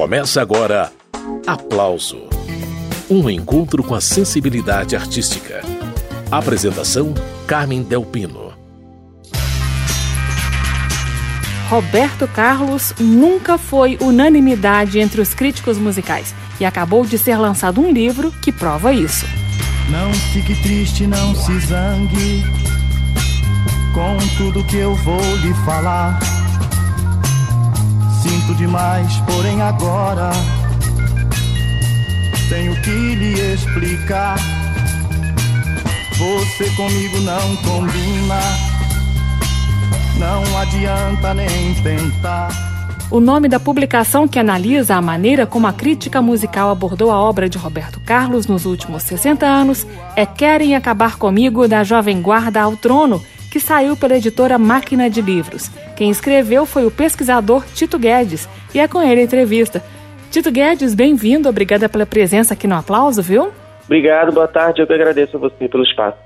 Começa agora Aplauso um encontro com a sensibilidade artística. Apresentação: Carmen Delpino. Roberto Carlos nunca foi unanimidade entre os críticos musicais e acabou de ser lançado um livro que prova isso. Não fique triste, não se zangue com tudo que eu vou lhe falar. Sinto demais, porém agora tenho que lhe explicar. Você comigo não combina, não adianta nem tentar. O nome da publicação que analisa a maneira como a crítica musical abordou a obra de Roberto Carlos nos últimos 60 anos é Querem Acabar Comigo, da Jovem Guarda ao Trono, que saiu pela editora Máquina de Livros. Quem escreveu foi o pesquisador Tito Guedes e é com ele a entrevista. Tito Guedes, bem-vindo, obrigada pela presença aqui no aplauso, viu? Obrigado, boa tarde, eu que agradeço a você pelo espaço.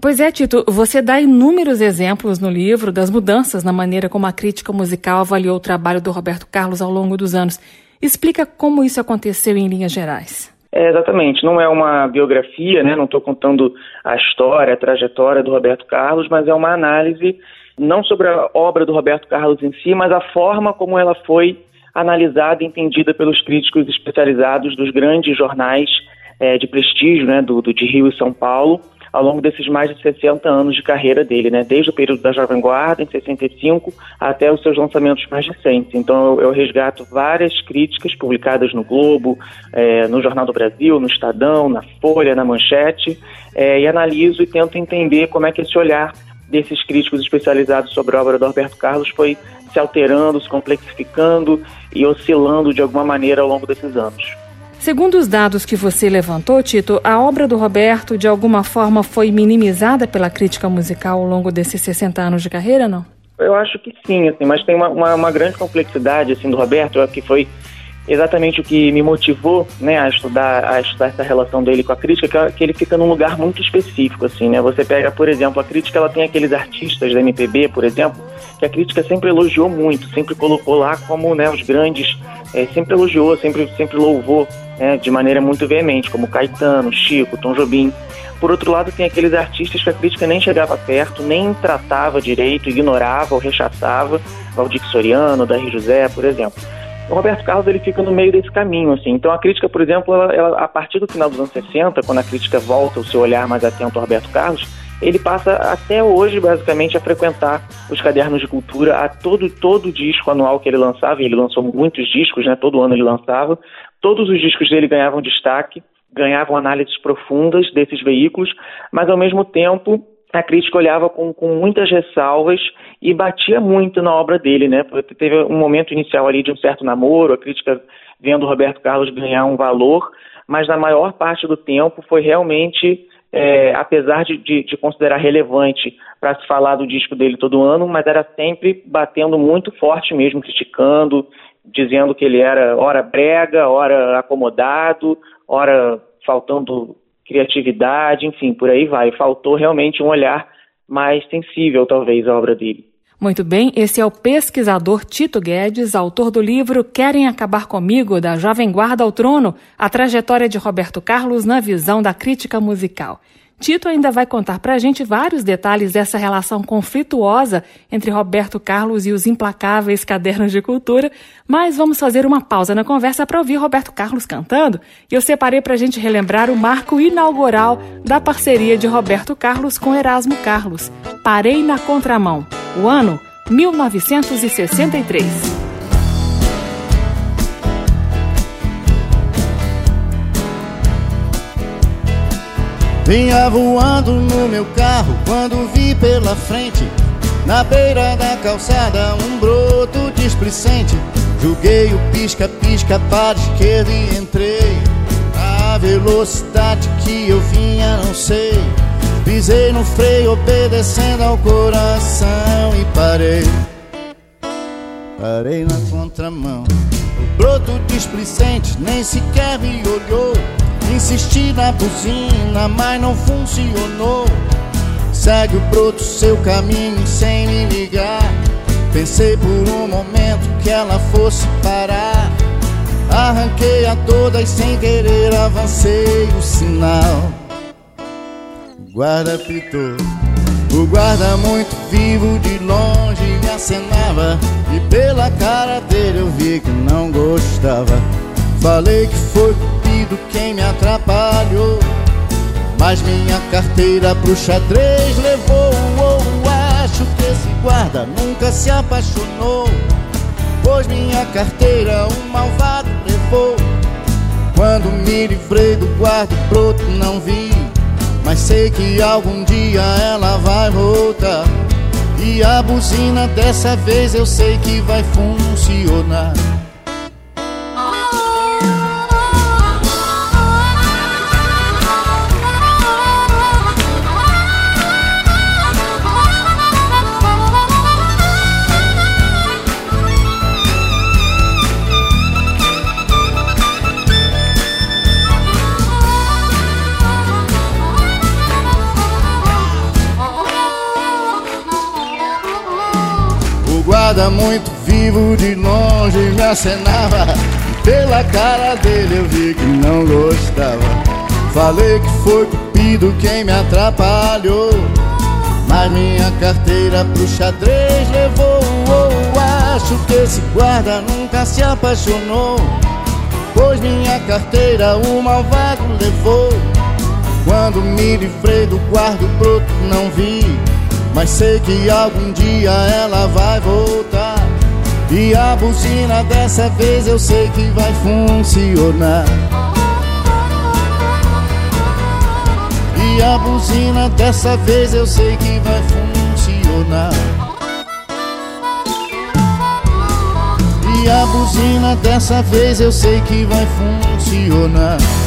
Pois é, Tito, você dá inúmeros exemplos no livro das mudanças na maneira como a crítica musical avaliou o trabalho do Roberto Carlos ao longo dos anos. Explica como isso aconteceu em linhas gerais. É, exatamente, não é uma biografia, né? não estou contando a história, a trajetória do Roberto Carlos, mas é uma análise não sobre a obra do Roberto Carlos em si, mas a forma como ela foi analisada e entendida pelos críticos especializados dos grandes jornais é, de prestígio, né, do, do, de Rio e São Paulo, ao longo desses mais de 60 anos de carreira dele, né, desde o período da Jovem Guarda, em 65, até os seus lançamentos mais recentes. Então, eu, eu resgato várias críticas publicadas no Globo, é, no Jornal do Brasil, no Estadão, na Folha, na Manchete, é, e analiso e tento entender como é que esse olhar desses críticos especializados sobre a obra do Roberto Carlos foi se alterando, se complexificando e oscilando de alguma maneira ao longo desses anos. Segundo os dados que você levantou, Tito, a obra do Roberto de alguma forma foi minimizada pela crítica musical ao longo desses 60 anos de carreira, não? Eu acho que sim, assim, mas tem uma, uma, uma grande complexidade assim do Roberto, que foi exatamente o que me motivou, né, a estudar, a estudar essa relação dele com a crítica, que, ele fica num lugar muito específico, assim, né? Você pega, por exemplo, a crítica, ela tem aqueles artistas da MPB, por exemplo, que a crítica sempre elogiou muito, sempre colocou lá como, né, os grandes, é, sempre elogiou, sempre, sempre louvou, né, de maneira muito veemente, como Caetano, Chico, Tom Jobim. Por outro lado, tem aqueles artistas que a crítica nem chegava perto, nem tratava direito, ignorava ou rechaçava, Valdir Soriano, Darí José, por exemplo. O Roberto Carlos ele fica no meio desse caminho, assim. Então a crítica, por exemplo, ela, ela, a partir do final dos anos 60, quando a crítica volta o seu olhar mais atento ao Roberto Carlos, ele passa até hoje, basicamente, a frequentar os cadernos de cultura, a todo, todo disco anual que ele lançava, e ele lançou muitos discos, né? Todo ano ele lançava. Todos os discos dele ganhavam destaque, ganhavam análises profundas desses veículos, mas ao mesmo tempo a crítica olhava com, com muitas ressalvas e batia muito na obra dele, né? Porque teve um momento inicial ali de um certo namoro, a crítica vendo o Roberto Carlos ganhar um valor, mas na maior parte do tempo foi realmente, é, apesar de, de, de, considerar relevante para se falar do disco dele todo ano, mas era sempre batendo muito forte mesmo, criticando, dizendo que ele era ora brega, ora acomodado, ora faltando criatividade, enfim, por aí vai. Faltou realmente um olhar mais sensível, talvez, à obra dele. Muito bem, esse é o pesquisador Tito Guedes, autor do livro Querem Acabar Comigo, da Jovem Guarda ao Trono, a trajetória de Roberto Carlos na visão da crítica musical. Tito ainda vai contar para a gente vários detalhes dessa relação conflituosa entre Roberto Carlos e os implacáveis cadernos de cultura, mas vamos fazer uma pausa na conversa para ouvir Roberto Carlos cantando. E eu separei para a gente relembrar o marco inaugural da parceria de Roberto Carlos com Erasmo Carlos. Parei na contramão. O ano 1963. Vinha voando no meu carro quando vi pela frente. Na beira da calçada um broto displicente. Joguei o pisca-pisca para esquerda e entrei. A velocidade que eu vinha não sei. Pisei no freio obedecendo ao coração e parei. Parei na contramão. O broto displicente nem sequer me olhou Insisti na buzina, mas não funcionou. Segue o broto seu caminho sem me ligar. Pensei por um momento que ela fosse parar. Arranquei a todas sem querer, avancei o sinal. O guarda pitou, o guarda muito vivo de longe me acenava. E pela cara dele eu vi que não gostava. Falei que foi cupido quem me atrapalhou. Mas minha carteira pro xadrez levou. Oh, acho que esse guarda nunca se apaixonou. Pois minha carteira um malvado levou. Quando me livrei do guarda broto não vi. Mas sei que algum dia ela vai voltar. E a buzina dessa vez eu sei que vai funcionar. Guarda muito vivo de longe me acenava. Pela cara dele eu vi que não gostava. Falei que foi cupido quem me atrapalhou. Mas minha carteira pro xadrez levou. Oh, Acho que esse guarda nunca se apaixonou. Pois minha carteira o malvado levou. Quando me livrei do guarda broto não vi mas sei que algum dia ela vai voltar. E a buzina dessa vez eu sei que vai funcionar. E a buzina dessa vez eu sei que vai funcionar. E a buzina dessa vez eu sei que vai funcionar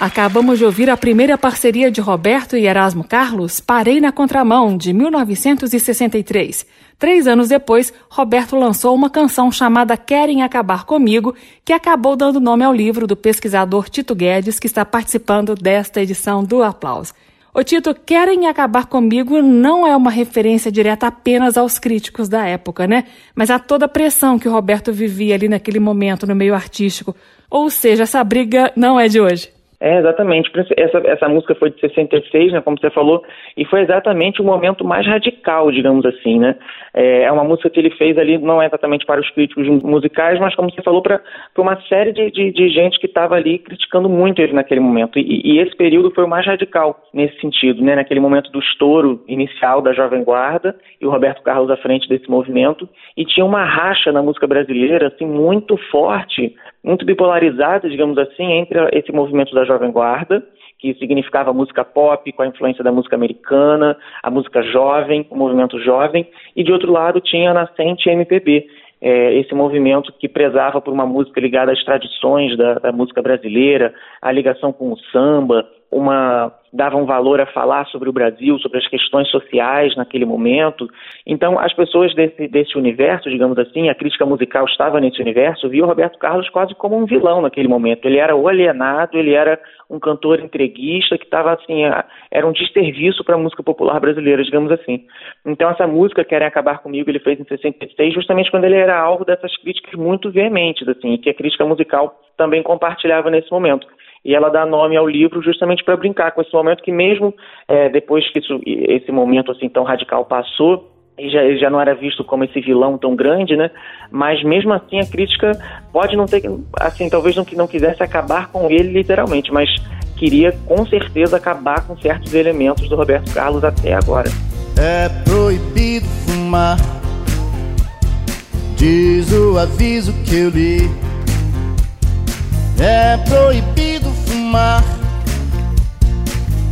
Acabamos de ouvir a primeira parceria de Roberto e Erasmo Carlos, Parei na Contramão, de 1963. Três anos depois, Roberto lançou uma canção chamada Querem Acabar Comigo, que acabou dando nome ao livro do pesquisador Tito Guedes, que está participando desta edição do Aplauso. O Tito, Querem Acabar Comigo não é uma referência direta apenas aos críticos da época, né? Mas a toda a pressão que o Roberto vivia ali naquele momento no meio artístico. Ou seja, essa briga não é de hoje. É, exatamente. Essa, essa música foi de 66, né, como você falou, e foi exatamente o momento mais radical, digamos assim, né? É, é uma música que ele fez ali, não é exatamente para os críticos musicais, mas como você falou, para uma série de, de, de gente que estava ali criticando muito ele naquele momento. E, e, esse período foi o mais radical nesse sentido, né? Naquele momento do estouro inicial da Jovem Guarda e o Roberto Carlos à frente desse movimento, e tinha uma racha na música brasileira, assim, muito forte, muito bipolarizada, digamos assim, entre esse movimento da Jovem Guarda, que significava música pop com a influência da música americana, a música jovem, o movimento jovem, e de outro lado tinha a nascente MPB, é, esse movimento que prezava por uma música ligada às tradições da, da música brasileira, a ligação com o samba, uma dava um valor a falar sobre o Brasil, sobre as questões sociais naquele momento. Então, as pessoas desse, desse universo, digamos assim, a crítica musical estava nesse universo, viu Roberto Carlos quase como um vilão naquele momento. Ele era o alienado, ele era um cantor entreguista que estava assim, era um desserviço para a música popular brasileira, digamos assim. Então, essa música Querem Acabar Comigo, ele fez em 66, justamente quando ele era alvo dessas críticas muito veementes, assim, que a crítica musical também compartilhava nesse momento e ela dá nome ao livro justamente para brincar com esse momento que mesmo é, depois que isso, esse momento assim tão radical passou já, ele já não era visto como esse vilão tão grande, né? Mas mesmo assim a crítica pode não ter, assim, talvez não, não quisesse acabar com ele literalmente, mas queria com certeza acabar com certos elementos do Roberto Carlos até agora. É proibido fumar, diz o aviso que eu li. É proibido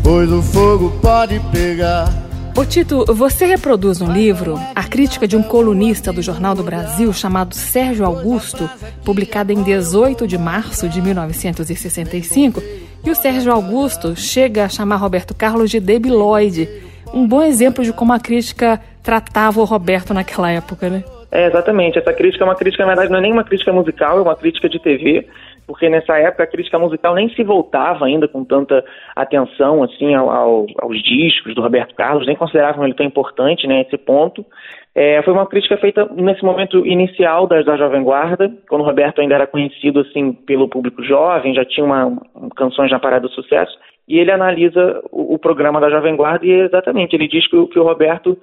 pois o fogo pode pegar. Ô Tito, você reproduz no livro a crítica de um colunista do Jornal do Brasil chamado Sérgio Augusto, publicada em 18 de março de 1965, e o Sérgio Augusto chega a chamar Roberto Carlos de debiloide, um bom exemplo de como a crítica tratava o Roberto naquela época, né? É, exatamente. Essa crítica é uma crítica, na verdade, não é nem uma crítica musical, é uma crítica de TV porque nessa época a crítica musical nem se voltava ainda com tanta atenção assim ao, ao, aos discos do Roberto Carlos, nem consideravam ele tão importante, né, esse ponto. É, foi uma crítica feita nesse momento inicial da, da Jovem Guarda, quando o Roberto ainda era conhecido assim pelo público jovem, já tinha uma, canções na parada do sucesso, e ele analisa o, o, programa da Jovem Guarda e exatamente, ele diz que, que o Roberto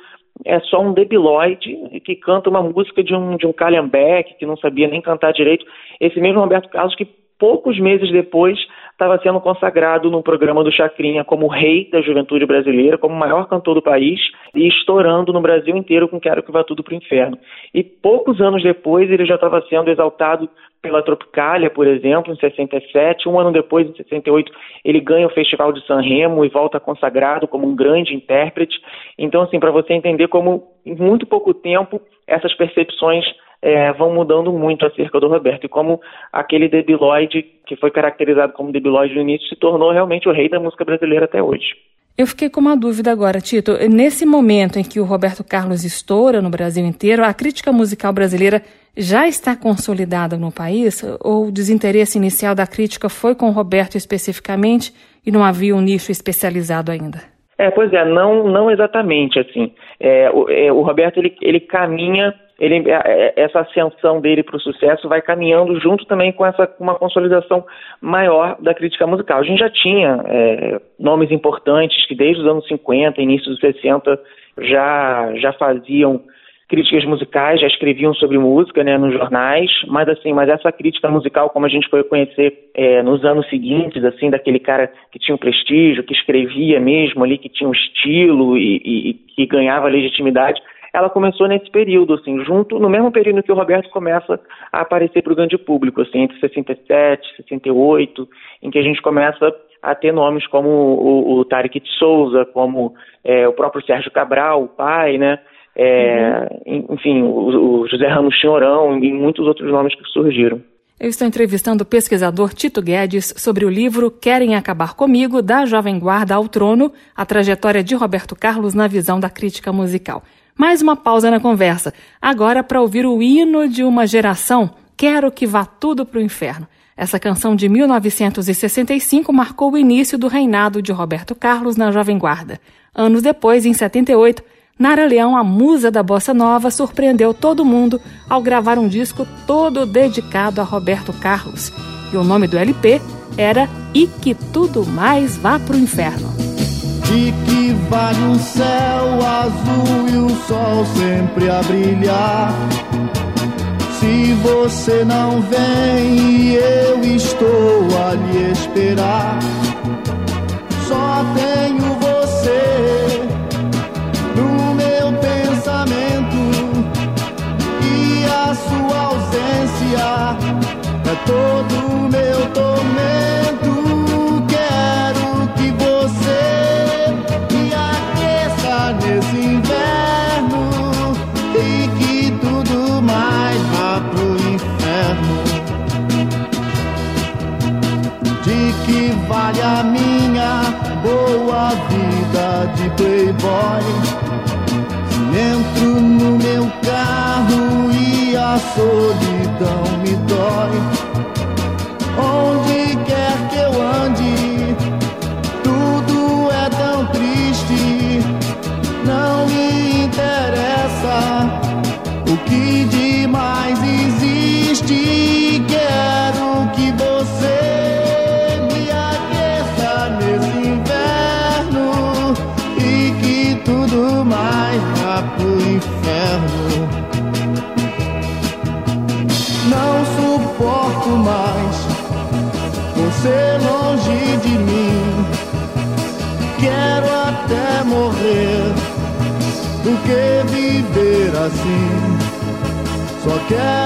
é só um debilóide que canta uma música de um, de um calhambeque, que não sabia nem cantar direito. Esse mesmo Roberto Carlos que poucos meses depois estava sendo consagrado no programa do Chacrinha como rei da juventude brasileira, como o maior cantor do país e estourando no Brasil inteiro com Quero que vá tudo para o inferno. E poucos anos depois ele já estava sendo exaltado pela Tropicália, por exemplo, em 67. Um ano depois, em 68, ele ganha o Festival de San Remo e volta consagrado como um grande intérprete. Então, assim, para você entender como em muito pouco tempo essas percepções é, vão mudando muito acerca do Roberto e como aquele debilóide que foi caracterizado como debilóide no início se tornou realmente o rei da música brasileira até hoje. Eu fiquei com uma dúvida agora, Tito. Nesse momento em que o Roberto Carlos estoura no Brasil inteiro, a crítica musical brasileira já está consolidada no país? Ou o desinteresse inicial da crítica foi com o Roberto especificamente e não havia um nicho especializado ainda? É, pois é, não, não exatamente assim. É, o, é, o Roberto ele, ele caminha ele, é, é, essa ascensão dele para o sucesso vai caminhando junto também com essa uma consolidação maior da crítica musical. A gente já tinha é, nomes importantes que desde os anos 50, início dos 60, já, já faziam críticas musicais, já escreviam sobre música né, nos jornais, mas assim, mas essa crítica musical, como a gente foi conhecer é, nos anos seguintes, assim, daquele cara que tinha um prestígio, que escrevia mesmo ali, que tinha um estilo e, e, e que ganhava legitimidade, ela começou nesse período, assim, junto, no mesmo período que o Roberto começa a aparecer para o grande público, assim, entre 67, 68, em que a gente começa a ter nomes como o, o Tarek de Souza, como é, o próprio Sérgio Cabral, o pai, né? É, uhum. Enfim, o, o, José Ramos Chinhorão e muitos outros nomes que surgiram. Eu estou entrevistando o pesquisador Tito Guedes sobre o livro Querem Acabar Comigo, da Jovem Guarda ao Trono, a trajetória de Roberto Carlos na visão da crítica musical. Mais uma pausa na conversa, agora para ouvir o hino de uma geração, Quero que vá tudo para o inferno. Essa canção de 1965 marcou o início do reinado de Roberto Carlos na Jovem Guarda. Anos depois, em 78, Nara Leão, a musa da bossa nova, surpreendeu todo mundo ao gravar um disco todo dedicado a Roberto Carlos. E o nome do LP era E que tudo mais vá pro inferno. De que vale um céu azul e o sol sempre a brilhar? Se você não vem e eu estou a lhe esperar, só tenho você no meu pensamento e a sua ausência é todo meu tormento. Só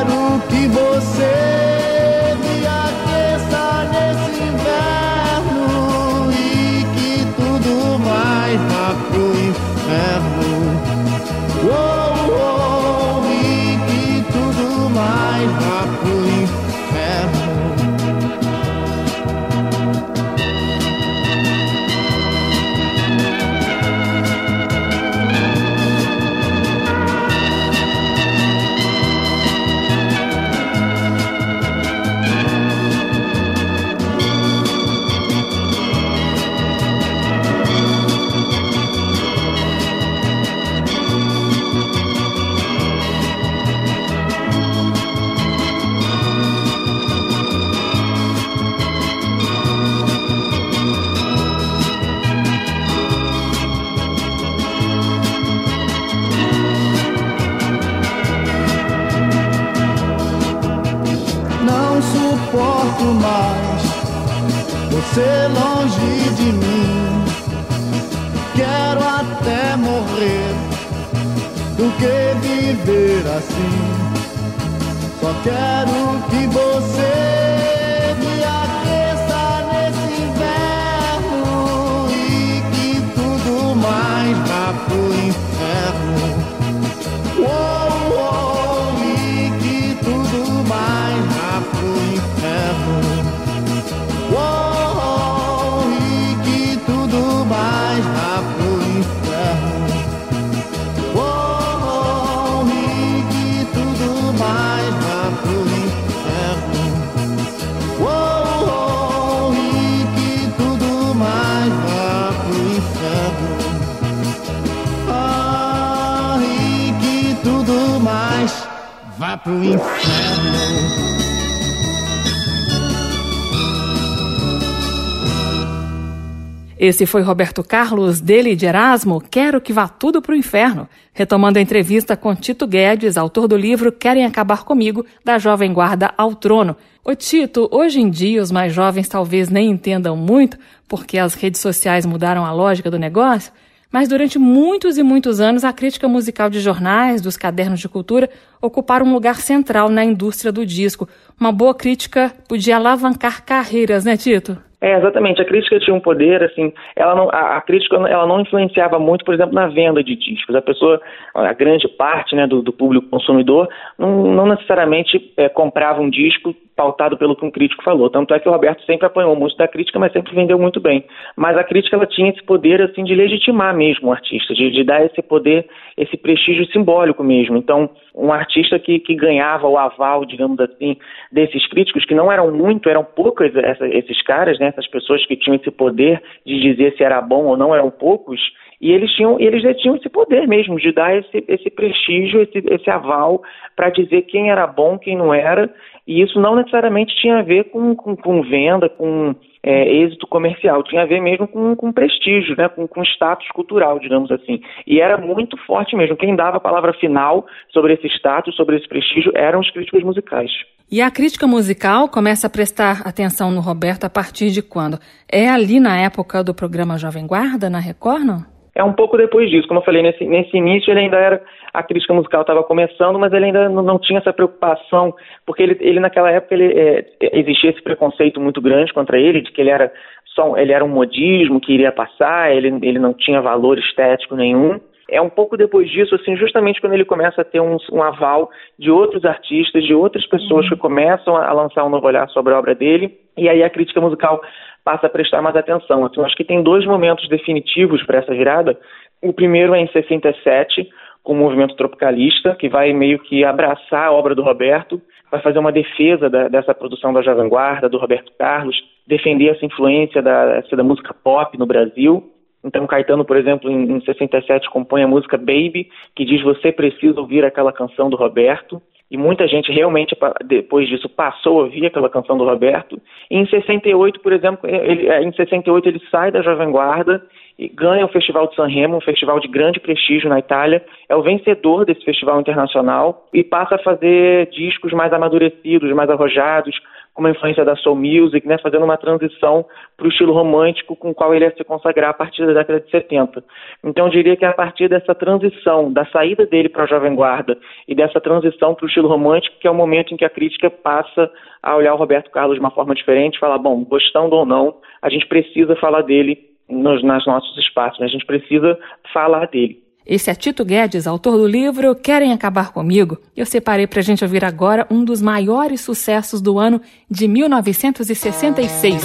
Esse foi Roberto Carlos, dele de Erasmo, Quero que vá tudo pro inferno, retomando a entrevista com Tito Guedes, autor do livro Querem Acabar Comigo, da Jovem Guarda ao Trono. Ô Tito, hoje em dia os mais jovens talvez nem entendam muito, porque as redes sociais mudaram a lógica do negócio, mas durante muitos e muitos anos, a crítica musical de jornais, dos cadernos de cultura, ocuparam um lugar central na indústria do disco. Uma boa crítica podia alavancar carreiras, né, Tito? É, exatamente. A crítica tinha um poder, assim, ela não, a, a, crítica ela não influenciava muito, por exemplo, na venda de discos. A pessoa, a grande parte né, do, do público consumidor, não, não necessariamente é, comprava um disco pautado pelo que um crítico falou. Tanto é que o Roberto sempre apanhou muito da crítica, mas sempre vendeu muito bem. Mas a crítica ela tinha esse poder assim de legitimar mesmo o artista, de, de dar esse poder, esse prestígio simbólico mesmo. Então, um artista que, que ganhava o aval, digamos assim, desses críticos, que não eram muito, eram poucos essa, esses caras, né, essas pessoas que tinham esse poder de dizer se era bom ou não, eram poucos, e eles tinham, eles já tinham esse poder mesmo de dar esse, esse prestígio, esse, esse aval para dizer quem era bom, quem não era, e isso não necessariamente tinha a ver com, com, com venda, com é, êxito comercial, tinha a ver mesmo com, com prestígio, né, com, com status cultural, digamos assim. E era muito forte mesmo. Quem dava a palavra final sobre esse status, sobre esse prestígio, eram os críticos musicais. E a crítica musical começa a prestar atenção no Roberto a partir de quando? É ali na época do programa Jovem Guarda, na Record, não? É um pouco depois disso. Como eu falei, nesse, nesse início ele ainda era. A crítica musical estava começando, mas ele ainda não, não, tinha essa preocupação, porque ele, ele naquela época ele, é, existia esse preconceito muito grande contra ele, de que ele era só ele era um modismo que iria passar, ele, ele não tinha valor estético nenhum. É um pouco depois disso, assim, justamente quando ele começa a ter um, um aval de outros artistas, de outras pessoas uhum. que começam a lançar um novo olhar sobre a obra dele, e aí a crítica musical passa a prestar mais atenção. Assim, acho que tem dois momentos definitivos para essa virada. O primeiro é em 67, com o movimento tropicalista, que vai meio que abraçar a obra do Roberto, vai fazer uma defesa da, dessa produção da Jovem Guarda, do Roberto Carlos, defender essa influência da, da música pop no Brasil. Então, Caetano, por exemplo, em, em 67 compõe a música Baby, que diz você precisa ouvir aquela canção do Roberto e muita gente realmente, depois disso, passou a ouvir aquela canção do Roberto. E em 68, por exemplo, ele, é, em 68 ele sai da Jovem Guarda e ganha o Festival de Sanremo, um festival de grande prestígio na Itália, é o vencedor desse festival internacional e passa a fazer discos mais amadurecidos, mais arrojados, uma influência da soul music, né, fazendo uma transição para o estilo romântico com o qual ele ia se consagrar a partir da década de 70. Então eu diria que é a partir dessa transição, da saída dele para a Jovem Guarda e dessa transição para o estilo romântico, que é o momento em que a crítica passa a olhar o Roberto Carlos de uma forma diferente, falar, bom, gostando ou não, a gente precisa falar dele nos, nos nossos espaços, né? a gente precisa falar dele. Esse é Tito Guedes, autor do livro Querem Acabar Comigo. Eu separei para a gente ouvir agora um dos maiores sucessos do ano de 1966,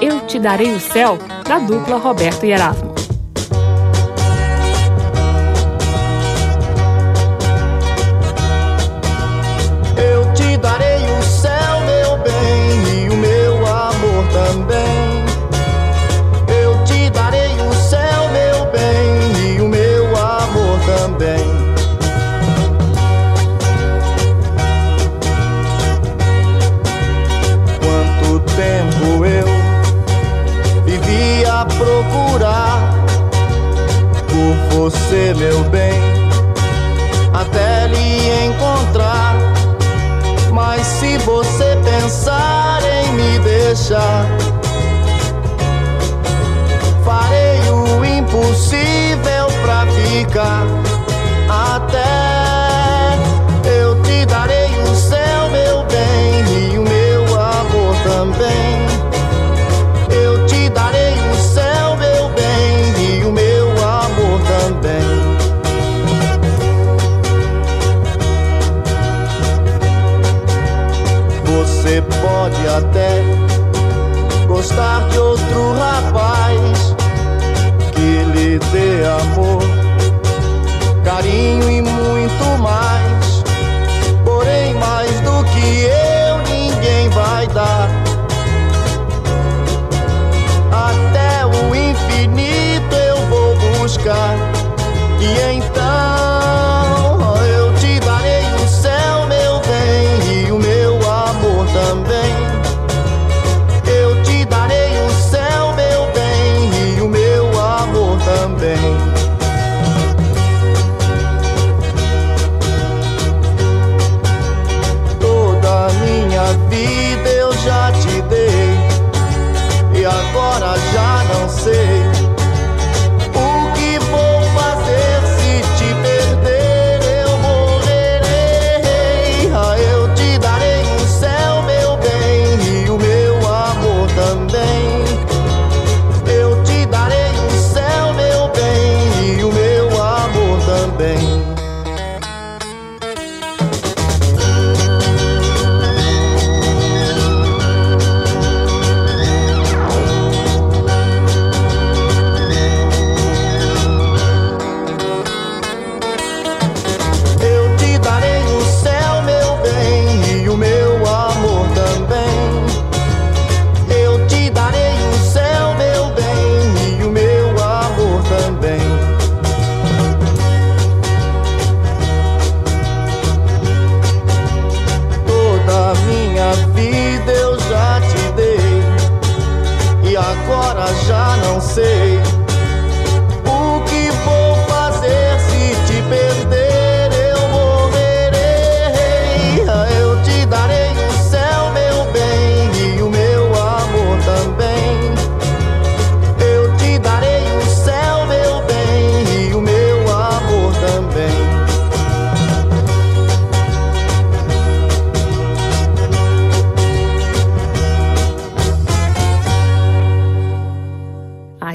Eu Te Darei o Céu, da dupla Roberto e Erasmo. você, meu bem, até lhe encontrar. Mas se você pensar em me deixar, farei o impossível pra ficar até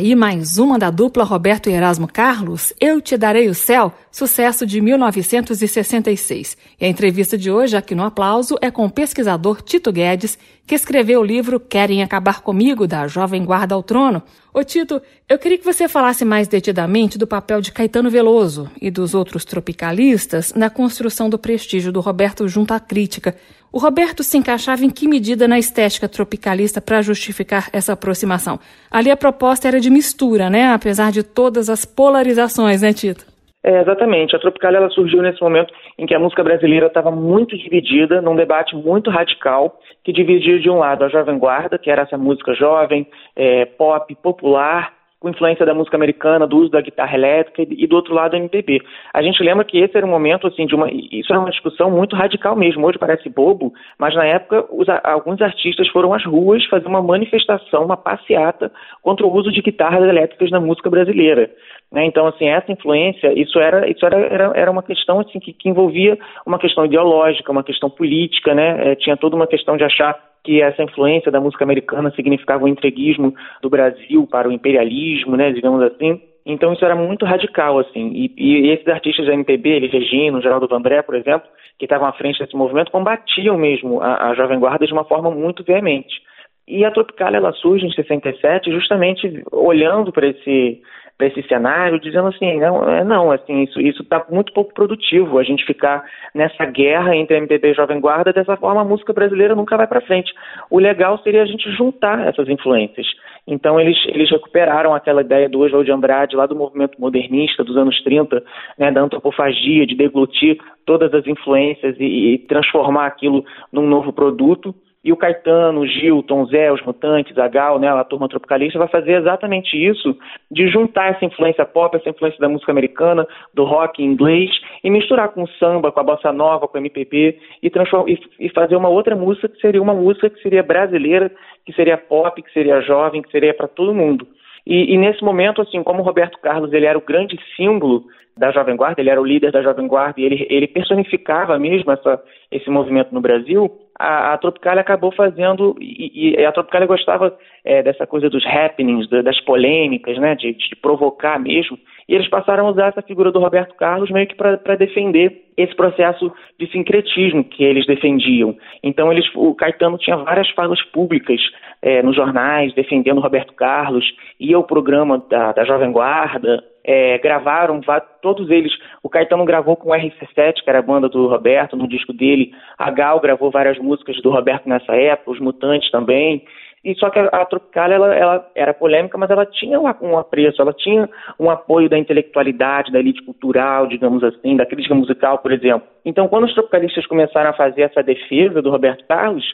Aí mais uma da dupla Roberto e Erasmo Carlos, Eu Te Darei o Céu, sucesso de 1966. E a entrevista de hoje aqui no Aplauso é com o pesquisador Tito Guedes, que escreveu o livro Querem Acabar Comigo, da Jovem Guarda ao Trono. Ô Tito, eu queria que você falasse mais detidamente do papel de Caetano Veloso e dos outros tropicalistas na construção do prestígio do Roberto junto à crítica. O Roberto se encaixava em que medida na estética tropicalista para justificar essa aproximação? Ali a proposta era de mistura, né? Apesar de todas as polarizações, né, Tito? É, exatamente. A Tropical ela surgiu nesse momento em que a música brasileira estava muito dividida, num debate muito radical, que dividia de um lado a Jovem Guarda, que era essa música jovem, é, pop, popular, com influência da música americana, do uso da guitarra elétrica, e do outro lado a MPB. A gente lembra que esse era um momento assim de uma, isso era uma discussão muito radical mesmo. Hoje parece bobo, mas na época os, alguns artistas foram às ruas fazer uma manifestação, uma passeata contra o uso de guitarras elétricas na música brasileira. Né? Então, assim, essa influência, isso era, isso era, era, era uma questão assim, que, que envolvia uma questão ideológica, uma questão política, né? É, tinha toda uma questão de achar que essa influência da música americana significava o entreguismo do Brasil para o imperialismo, né, digamos assim. Então isso era muito radical, assim. E, e esses artistas da MPB, ele, Regino, Geraldo Vandré, por exemplo, que estavam à frente desse movimento, combatiam mesmo a, a Jovem Guarda de uma forma muito veemente. E a Tropical ela surge em 67 justamente olhando para esse para esse cenário, dizendo assim, não, é, não assim, isso isso está muito pouco produtivo, a gente ficar nessa guerra entre MPB e Jovem Guarda, dessa forma a música brasileira nunca vai para frente. O legal seria a gente juntar essas influências. Então eles, eles recuperaram aquela ideia do Oswald de Andrade, lá do movimento modernista dos anos 30, né, da antropofagia, de deglutir todas as influências e, e transformar aquilo num novo produto. E o Caetano, o Gil, Tom Zé, os Mutantes, a Gal, né, a turma tropicalista, vai fazer exatamente isso, de juntar essa influência pop, essa influência da música americana, do rock inglês, e misturar com o samba, com a bossa nova, com o MPB, e, e, e fazer uma outra música que seria uma música que seria brasileira, que seria pop, que seria jovem, que seria para todo mundo. E, e, nesse momento, assim, como o Roberto Carlos ele era o grande símbolo da Jovem Guarda, ele era o líder da Jovem Guarda e ele, ele personificava mesmo essa, esse movimento no Brasil, a, a Tropicália acabou fazendo, e, e a Tropicália gostava é, dessa coisa dos happenings, das polêmicas, né, de, de, provocar mesmo, e eles passaram a usar essa figura do Roberto Carlos meio que para defender esse processo de sincretismo que eles defendiam. Então, eles, o Caetano tinha várias falas públicas é, nos jornais defendendo Roberto Carlos, ia ao programa da, da Jovem Guarda, é, gravaram, todos eles, o Caetano gravou com o RC7, que era a banda do Roberto, no disco dele, a Gal gravou várias músicas do Roberto nessa época, os Mutantes também, e só que a, a Tropicália ela, ela, era polêmica, mas ela tinha um, um apreço, ela tinha um apoio da intelectualidade, da elite cultural, digamos assim, da crítica musical, por exemplo. Então, quando os tropicalistas começaram a fazer essa defesa do Roberto Carlos,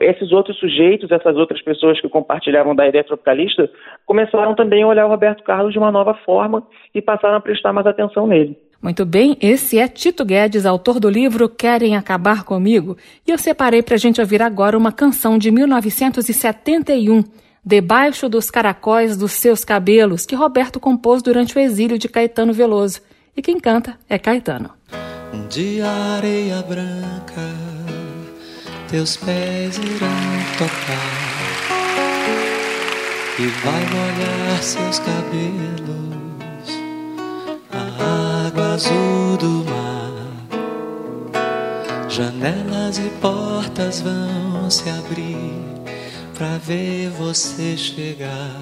esses outros sujeitos, essas outras pessoas que compartilhavam da ideia tropicalista, começaram também a olhar o Roberto Carlos de uma nova forma e passaram a prestar mais atenção nele. Muito bem, esse é Tito Guedes, autor do livro Querem Acabar Comigo, e eu separei para a gente ouvir agora uma canção de 1971, Debaixo dos Caracóis dos Seus Cabelos, que Roberto compôs durante o exílio de Caetano Veloso. E quem canta é Caetano. De areia branca, teus pés irão tocar, e vai molhar seus cabelos azul do mar. Janelas e portas vão se abrir para ver você chegar.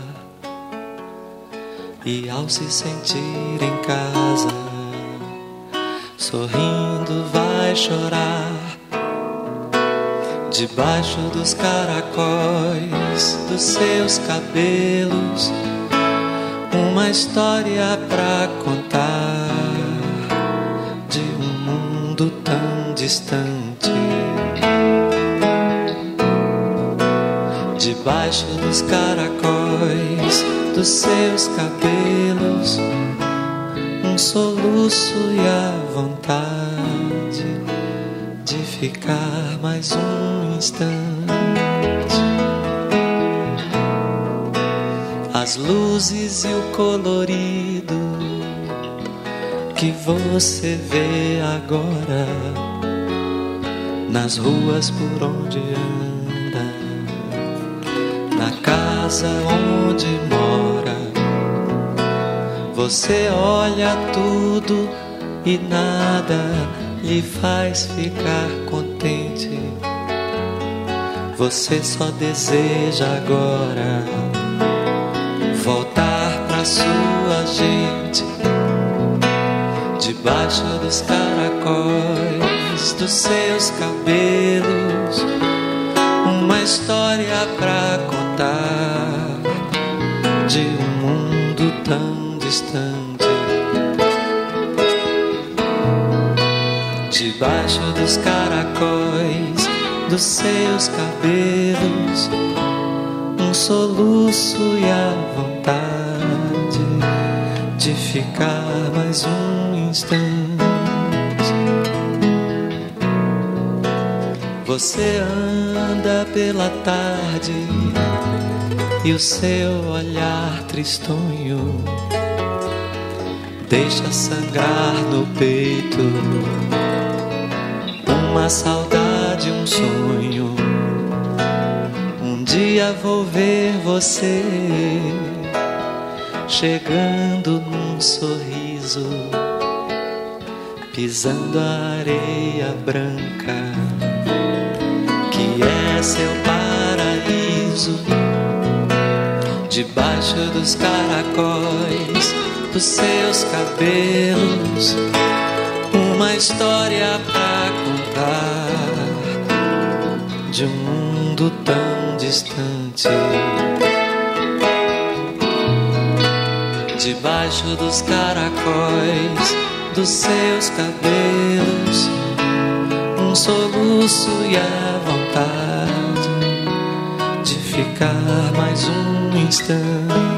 E ao se sentir em casa, sorrindo vai chorar. Debaixo dos caracóis dos seus cabelos uma história pra contar mundo tão distante. Debaixo dos caracóis dos seus cabelos, um soluço e a vontade de ficar mais um instante. as luzes e o colorido que você vê agora nas ruas por onde anda, na casa onde mora. Você olha tudo e nada lhe faz ficar contente. Você só deseja agora voltar pra sua gente debaixo dos caracóis dos seus cabelos uma história pra contar de um mundo tão distante. Debaixo dos caracóis dos seus cabelos um soluço e a vontade de ficar mais um instante. Você anda pela tarde e o seu olhar tristonho deixa sangrar no peito uma saudade, um sonho. Um dia vou ver você chegando num sorriso, pisando a areia branca, que é seu paraíso, debaixo dos caracóis dos seus cabelos, uma história pra contar de um mundo tão distante. debaixo dos caracóis dos seus cabelos, um soluço e a vontade de ficar mais um instante.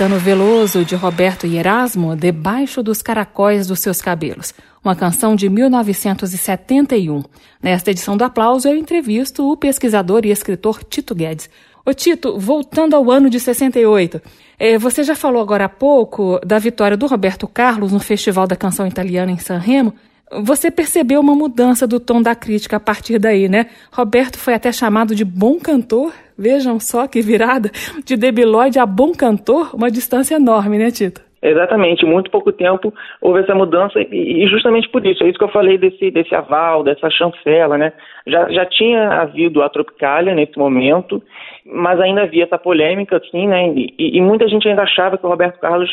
Caetano Veloso, de Roberto e Erasmo, Debaixo dos Caracóis dos Seus Cabelos, uma canção de 1971. Nesta edição do Aplauso, eu entrevisto o pesquisador e escritor Tito Guedes. Ô Tito, voltando ao ano de 68, é, você já falou agora há pouco da vitória do Roberto Carlos no Festival da Canção Italiana em Sanremo. Você percebeu uma mudança do tom da crítica a partir daí, né? Roberto foi até chamado de bom cantor. Vejam só que virada de debilóide a bom cantor, uma distância enorme, né, Tito? Exatamente, muito pouco tempo houve essa mudança e justamente por isso, é isso que eu falei desse, desse aval, dessa chancela, né? Já, já tinha havido a Tropicália nesse momento, mas ainda havia essa polêmica, assim, né? E, e muita gente ainda achava que o Roberto Carlos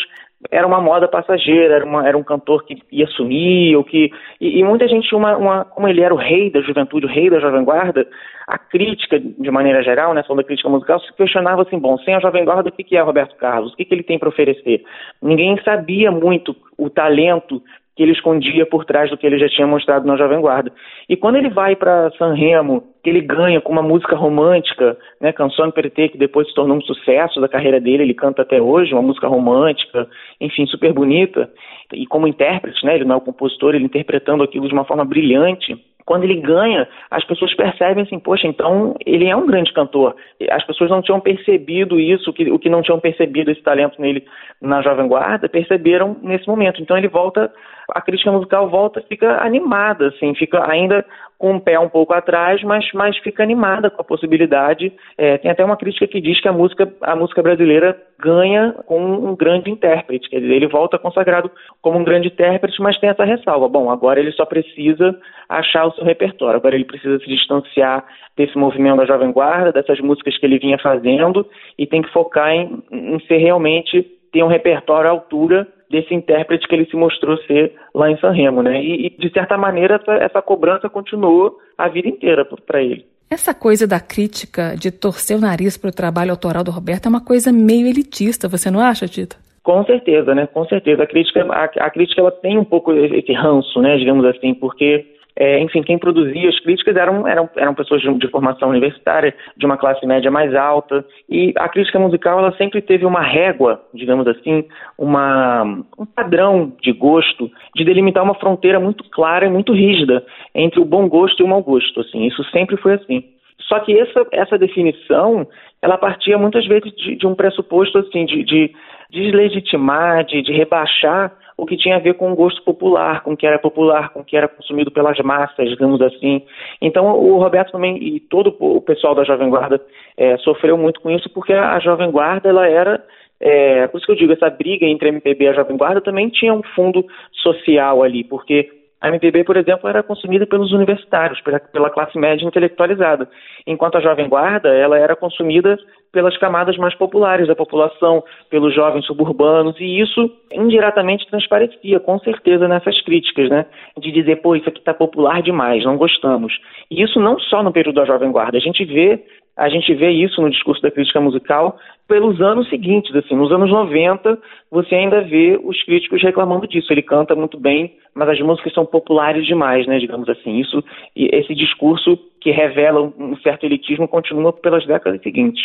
era uma moda passageira, era, uma, era um cantor que ia sumir, ou que. E, e muita gente, uma, uma, como ele era o rei da juventude, o rei da Jovem Guarda, a crítica, de maneira geral, né, falando da crítica musical, se questionava assim: bom, sem a Jovem Guarda, o que, que é Roberto Carlos? O que, que ele tem para oferecer? Ninguém sabia muito o talento que ele escondia por trás do que ele já tinha mostrado na Jovem Guarda. E quando ele vai para San Remo, que ele ganha com uma música romântica, né, Canção Perité, que depois se tornou um sucesso da carreira dele, ele canta até hoje, uma música romântica, enfim, super bonita, e como intérprete, né, ele não é o compositor, ele interpretando aquilo de uma forma brilhante, quando ele ganha, as pessoas percebem assim, poxa, então ele é um grande cantor. As pessoas não tinham percebido isso, o que, o que não tinham percebido esse talento nele na Jovem Guarda, perceberam nesse momento. Então ele volta, a crítica musical volta, fica animada, assim, fica ainda com o pé um pouco atrás, mas, mas fica animada com a possibilidade. É, tem até uma crítica que diz que a música, a música brasileira ganha com um grande intérprete, quer dizer, ele volta consagrado como um grande intérprete, mas tem essa ressalva. Bom, agora ele só precisa achar o seu repertório, agora ele precisa se distanciar desse movimento da Jovem Guarda, dessas músicas que ele vinha fazendo, e tem que focar em, em ser realmente ter um repertório à altura desse intérprete que ele se mostrou ser lá em Sanremo, né? E, e de certa maneira essa, essa cobrança continuou a vida inteira para ele. Essa coisa da crítica de torcer o nariz para o trabalho autoral do Roberto é uma coisa meio elitista, você não acha, Tito? Com certeza, né? Com certeza. A crítica, a, a crítica ela tem um pouco esse ranço, né? Digamos assim, porque é, enfim, quem produzia as críticas eram, eram, eram pessoas de, de, formação universitária, de uma classe média mais alta, e a crítica musical ela sempre teve uma régua, digamos assim, uma, um padrão de gosto, de delimitar uma fronteira muito clara e muito rígida entre o bom gosto e o mau gosto. Assim, isso sempre foi assim. Só que essa, essa definição, ela partia muitas vezes de, de um pressuposto assim, de, de deslegitimar, de, de rebaixar o que tinha a ver com o gosto popular, com o que era popular, com o que era consumido pelas massas, digamos assim. Então o Roberto também e todo o pessoal da Jovem Guarda é, sofreu muito com isso, porque a Jovem Guarda ela era é, por isso que eu digo, essa briga entre MPB e a Jovem Guarda também tinha um fundo social ali, porque a MPB, por exemplo, era consumida pelos universitários, pela, classe média intelectualizada, enquanto a Jovem Guarda ela era consumida pelas camadas mais populares da população, pelos jovens suburbanos, e isso indiretamente transparecia, com certeza, nessas críticas, né? De dizer, pô, isso aqui está popular demais, não gostamos. E isso não só no período da Jovem Guarda, a gente vê a gente vê isso no discurso da crítica musical pelos anos seguintes, assim, nos anos 90, você ainda vê os críticos reclamando disso. Ele canta muito bem, mas as músicas são populares demais, né, digamos assim. Isso e esse discurso que revela um certo elitismo continua pelas décadas seguintes.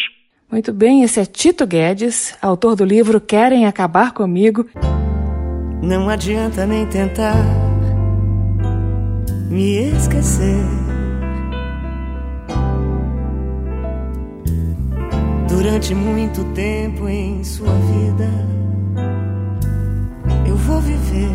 Muito bem, esse é Tito Guedes, autor do livro Querem Acabar Comigo. Não adianta nem tentar me esquecer durante muito tempo em sua vida. Eu vou viver.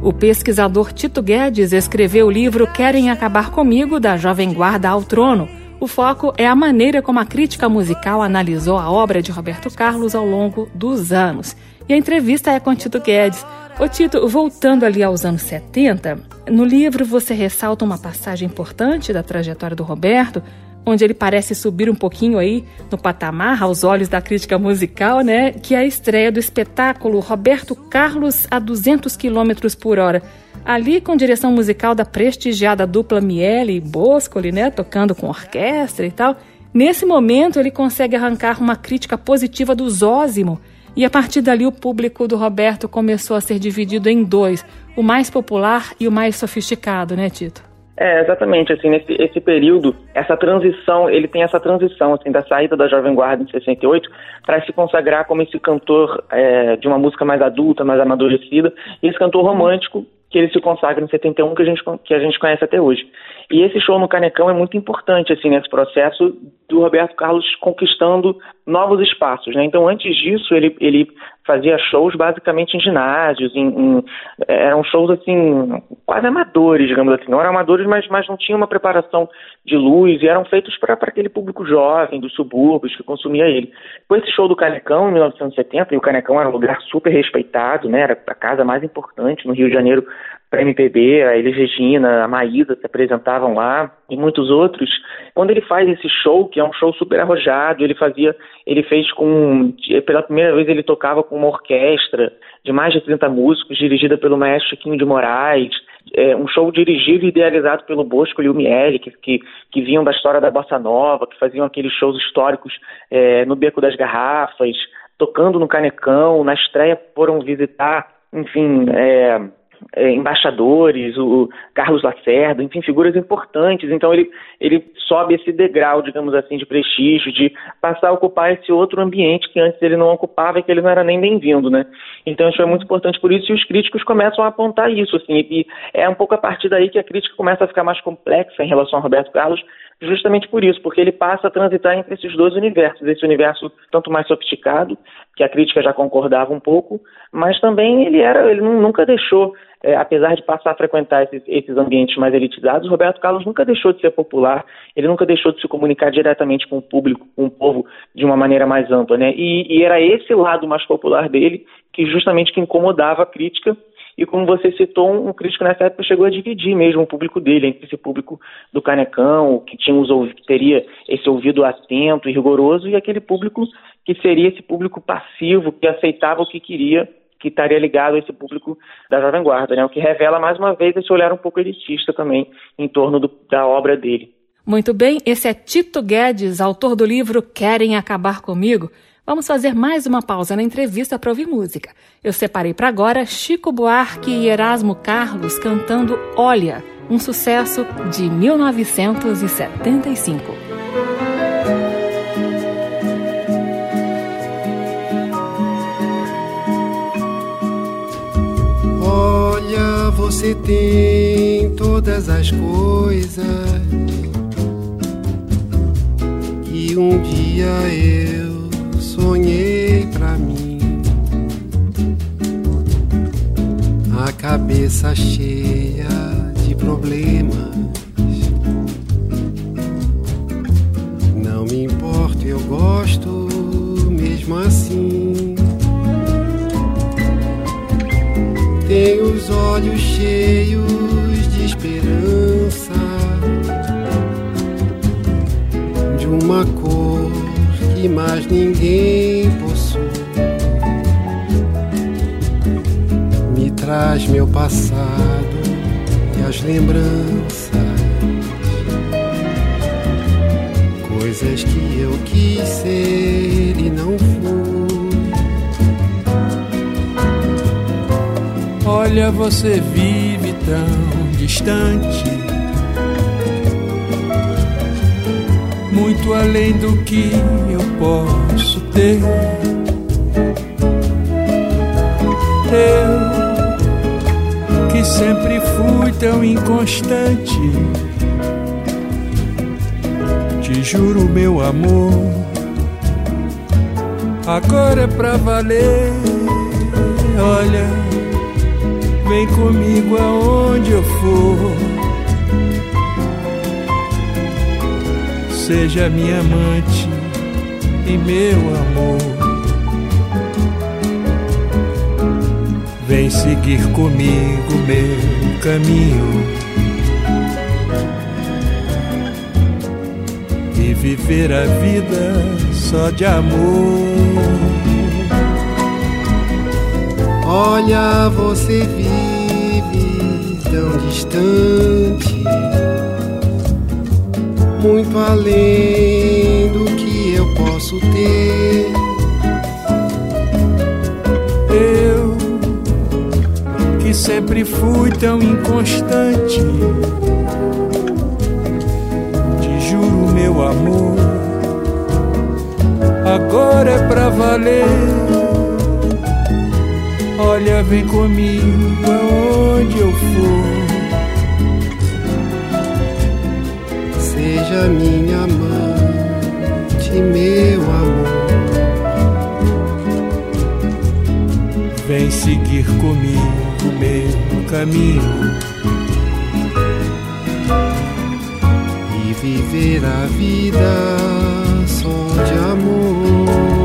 O pesquisador Tito Guedes escreveu o livro Querem Acabar Comigo, da Jovem Guarda ao Trono, O foco é a maneira como a crítica musical analisou a obra de Roberto Carlos ao longo dos anos. E a entrevista é com Tito Guedes. Ô Tito, voltando ali aos anos 70, no livro você ressalta uma passagem importante da trajetória do Roberto, onde ele parece subir um pouquinho aí no patamar aos olhos da crítica musical, né? Que é a estreia do espetáculo Roberto Carlos a 200 km por hora ali com direção musical da prestigiada dupla Miele e Boscoli, né, tocando com orquestra e tal. Nesse momento, ele consegue arrancar uma crítica positiva do Zózimo, e a partir dali o público do Roberto começou a ser dividido em dois, o mais popular e o mais sofisticado, né, Tito? É, exatamente, assim, nesse esse período, essa transição, ele tem essa transição, assim, da saída da Jovem Guarda em 68 para se consagrar como esse cantor é, de uma música mais adulta, mais amadurecida, e esse cantor romântico que ele se consagra em 71, que a gente, que a gente conhece até hoje. E esse show no Canecão é muito importante, assim, nesse processo do Roberto Carlos conquistando novos espaços, né? Então, antes disso, ele, ele fazia shows basicamente em ginásios, em, em, eram shows, assim, quase amadores, digamos assim. Não eram amadores, mas, mas não tinha uma preparação de luz e eram feitos para aquele público jovem, dos subúrbios, que consumia ele. Com esse show do Canecão, em 1970, e o Canecão era um lugar super respeitado, né? Era a casa mais importante no Rio de Janeiro para MPB, a Elis Regina, a Maísa se apresentavam lá e muitos outros. Quando ele faz esse show, que é um show super arrojado, ele fazia, ele fez com, pela primeira vez ele tocava com uma orquestra de mais de 30 músicos, dirigida pelo maestro Chiquinho de Moraes, é, um show dirigido e idealizado pelo Bosco e o Miele, que, que, que, vinham da história da Bossa Nova, que faziam aqueles shows históricos é, no Beco das Garrafas, tocando no Canecão, na estreia foram visitar, enfim, é, é, embaixadores, o Carlos Lacerda, enfim, figuras importantes. Então ele, ele sobe esse degrau, digamos assim, de prestígio, de passar a ocupar esse outro ambiente que antes ele não ocupava e que ele não era nem bem-vindo, né? Então isso é muito importante por isso e os críticos começam a apontar isso, assim, e é um pouco a partir daí que a crítica começa a ficar mais complexa em relação a Roberto Carlos, justamente por isso, porque ele passa a transitar entre esses dois universos, esse universo tanto mais sofisticado, que a crítica já concordava um pouco, mas também ele era, ele nunca deixou é, apesar de passar a frequentar esses, esses, ambientes mais elitizados, Roberto Carlos nunca deixou de ser popular, ele nunca deixou de se comunicar diretamente com o público, com o povo, de uma maneira mais ampla, né? E, e era esse lado mais popular dele que justamente que incomodava a crítica e como você citou, um crítico nessa época chegou a dividir mesmo o público dele, entre esse público do Canecão, que tinha os, que teria esse ouvido atento e rigoroso, e aquele público que seria esse público passivo, que aceitava o que queria que estaria ligado a esse público da Jovem Guarda, né? o que revela mais uma vez esse olhar um pouco elitista também em torno do, da obra dele. Muito bem, esse é Tito Guedes, autor do livro Querem Acabar Comigo. Vamos fazer mais uma pausa na entrevista para ouvir música. Eu separei para agora Chico Buarque e Erasmo Carlos cantando Olha, um sucesso de 1975. você tem todas as coisas que um dia eu sonhei pra mim. A cabeça cheia de problemas. Não me importo, eu gosto mesmo assim. tem os olhos cheios que mais ninguém possui. Me traz meu passado e as lembranças, coisas que eu quis ser e não fui. Olha, você vive tão distante, muito além do que eu posso ter. Eu, que sempre fui tão inconstante, te juro, meu amor, agora é pra valer. Olha vem comigo aonde eu for. Seja minha amante e meu amor. Vem seguir comigo meu caminho e viver a vida só de amor. Olha, você vive tão distante, muito além do que eu posso ter. Eu que sempre fui tão inconstante, te juro, meu amor, agora é pra valer. Olha, vem comigo aonde eu for. Seja minha amante, meu amor. Vem seguir comigo meu caminho e viver a vida só de amor.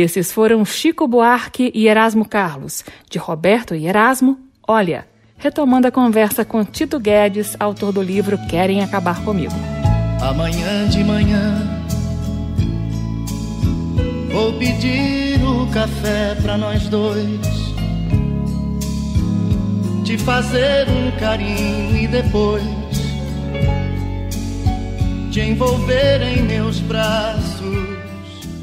Esses foram Chico Buarque e Erasmo Carlos, de Roberto e Erasmo, Olha, retomando a conversa com Tito Guedes, autor do livro Querem Acabar Comigo. Amanhã de manhã vou pedir o café para nós dois, te fazer um carinho e depois te envolver em meus braços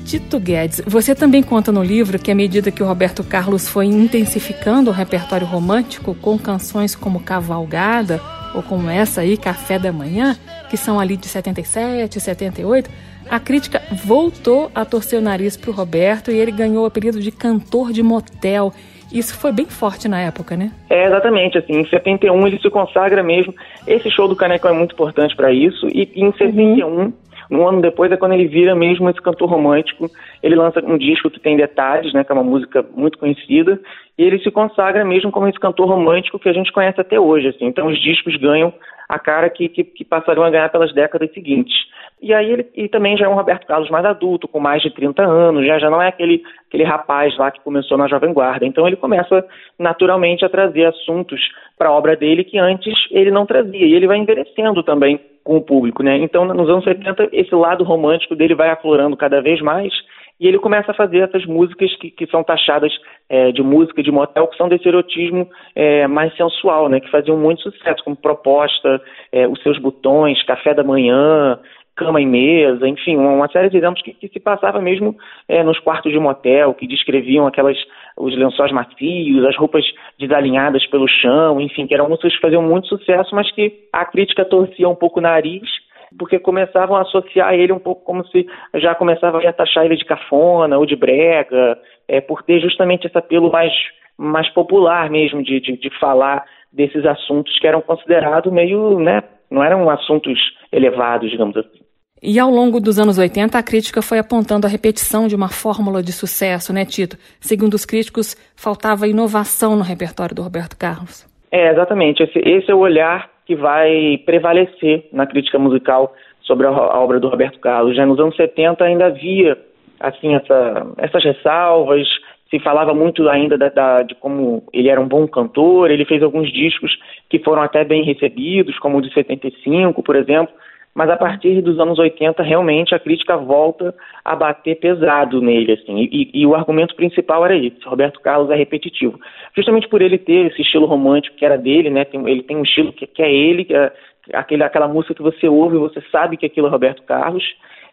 Tito Guedes, você também conta no livro que à medida que o Roberto Carlos foi intensificando o repertório romântico com canções como Cavalgada ou como essa aí, Café da Manhã, que são ali de 77, 78, a crítica voltou a torcer o nariz para o Roberto e ele ganhou o apelido de cantor de motel. Isso foi bem forte na época, né? É, exatamente. Assim, em 71 ele se consagra mesmo. Esse show do Canecão é muito importante para isso. E em 71 uhum. Um ano depois é quando ele vira mesmo esse cantor romântico. Ele lança um disco que tem detalhes, né, que é uma música muito conhecida, e ele se consagra mesmo como esse cantor romântico que a gente conhece até hoje. Assim. Então os discos ganham a cara que, que, que passarão a ganhar pelas décadas seguintes. E aí ele e também já é um Roberto Carlos mais adulto, com mais de 30 anos, já, já não é aquele, aquele rapaz lá que começou na Jovem Guarda. Então ele começa naturalmente a trazer assuntos para a obra dele que antes ele não trazia. E ele vai envelhecendo também com o público, né? Então nos anos 70 esse lado romântico dele vai aflorando cada vez mais e ele começa a fazer essas músicas que, que são taxadas é, de música de motel, que são desse erotismo é, mais sensual, né? Que faziam muito sucesso, como Proposta, é, Os Seus Botões, Café da Manhã, cama e mesa, enfim, uma, série de exemplos que, que se passava mesmo é, nos quartos de motel, que descreviam aquelas os lençóis macios, as roupas desalinhadas pelo chão, enfim, que eram músicas que faziam muito sucesso, mas que a crítica torcia um pouco o nariz, porque começavam a associar ele um pouco como se já começava a taxar ele de cafona ou de brega, é, por ter justamente esse apelo mais, mais popular mesmo de, de, de falar desses assuntos que eram considerados meio, né, não eram assuntos elevados, digamos assim. E ao longo dos anos 80, a crítica foi apontando a repetição de uma fórmula de sucesso, né, Tito? Segundo os críticos, faltava inovação no repertório do Roberto Carlos. É, exatamente. Esse, esse é o olhar que vai prevalecer na crítica musical sobre a, a, obra do Roberto Carlos. Já nos anos 70 ainda havia assim essa, essas ressalvas, se falava muito ainda da, da, de como ele era um bom cantor, ele fez alguns discos que foram até bem recebidos, como o de 75, por exemplo, mas a partir dos anos 80 realmente a crítica volta a bater pesado nele, assim, e, e, o argumento principal era esse, Roberto Carlos é repetitivo, justamente por ele ter esse estilo romântico que era dele, né, tem, ele tem um estilo que, que é ele, que é aquele, aquela música que você ouve você sabe que aquilo é Roberto Carlos,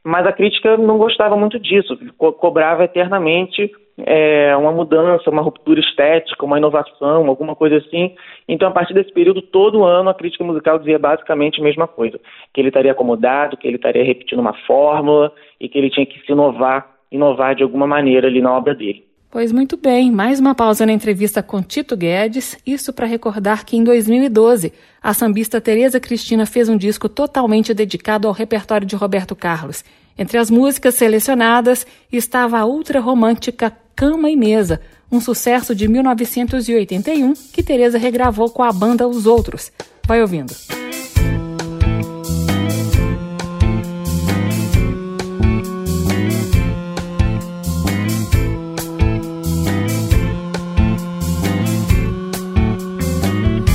mas a crítica não gostava muito disso, co cobrava eternamente é, uma mudança, uma ruptura estética, uma inovação, alguma coisa assim. Então, a partir desse período, todo ano a crítica musical dizia basicamente a mesma coisa: que ele estaria acomodado, que ele estaria repetindo uma fórmula e que ele tinha que se inovar, inovar de alguma maneira ali na obra dele. Pois muito bem, mais uma pausa na entrevista com Tito Guedes, isso para recordar que em 2012 a sambista Tereza Cristina fez um disco totalmente dedicado ao repertório de Roberto Carlos. Entre as músicas selecionadas estava a ultra romântica Cama e Mesa, um sucesso de 1981 que Tereza regravou com a banda Os Outros. Vai ouvindo.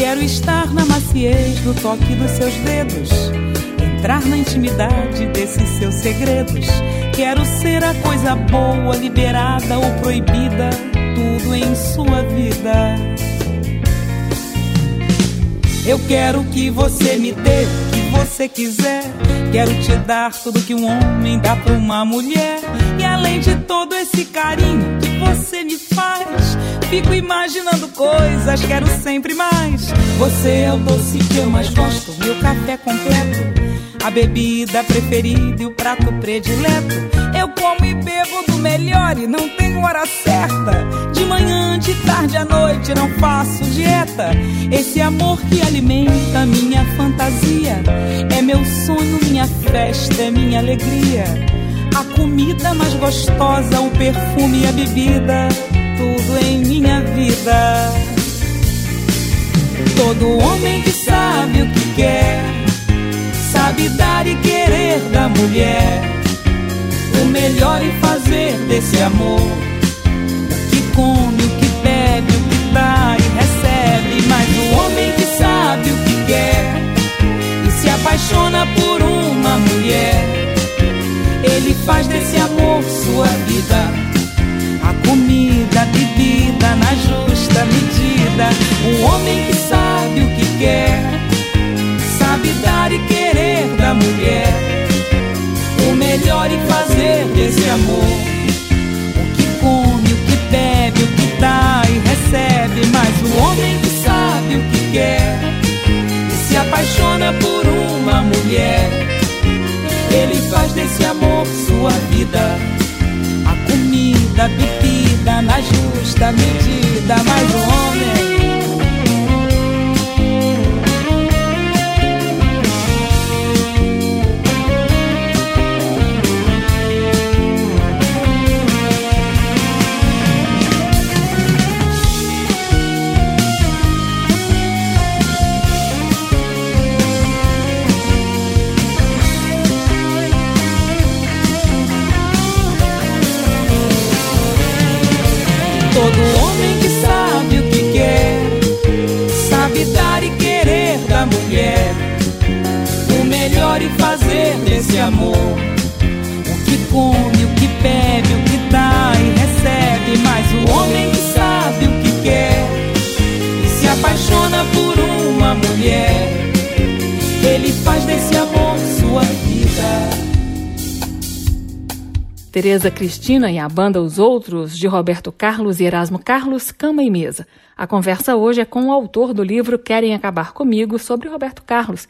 Quero estar na maciez do toque dos seus dedos, entrar na intimidade desses seus segredos. Quero ser a coisa boa, liberada ou proibida, tudo em sua vida. Eu quero que você me dê o que você quiser. Quero te dar tudo que um homem dá pra uma mulher. E além de todo esse carinho que você me faz, fico imaginando coisas, quero sempre mais. Você é o doce que eu mais gosto, meu café completo. A bebida preferida e o prato predileto. Eu como e bebo do melhor e não tenho hora certa. De manhã, de tarde à noite, não faço dieta. Esse amor que alimenta minha fantasia é meu sonho, minha festa, é minha alegria. A comida mais gostosa, o perfume e a bebida, tudo em minha vida. Todo homem que sabe o que quer, sabe dar e querer da mulher, o melhor e fazer desse amor. O que come, o que bebe, o que dá e recebe. Mas o homem que sabe o que quer e se apaixona por uma mulher, ele faz desse amor sua vida. A comida, a bebida na justa medida. O homem que sabe o que quer, sabe dar e querer da mulher. O melhor e fazer desse amor. O que come, o que bebe, o que dá e recebe. Mas o homem que sabe o que quer e se apaixona por uma mulher. Ele faz desse amor sua vida. A comida, a bebida na justa medida. Mas o homem. Melhor e fazer desse amor. O que come, o que bebe, o que dá e recebe. Mas o homem que sabe o que quer e se apaixona por uma mulher, ele faz desse amor sua vida. Tereza Cristina e a banda Os Outros, de Roberto Carlos e Erasmo Carlos, Cama e Mesa. A conversa hoje é com o autor do livro Querem Acabar Comigo, sobre Roberto Carlos.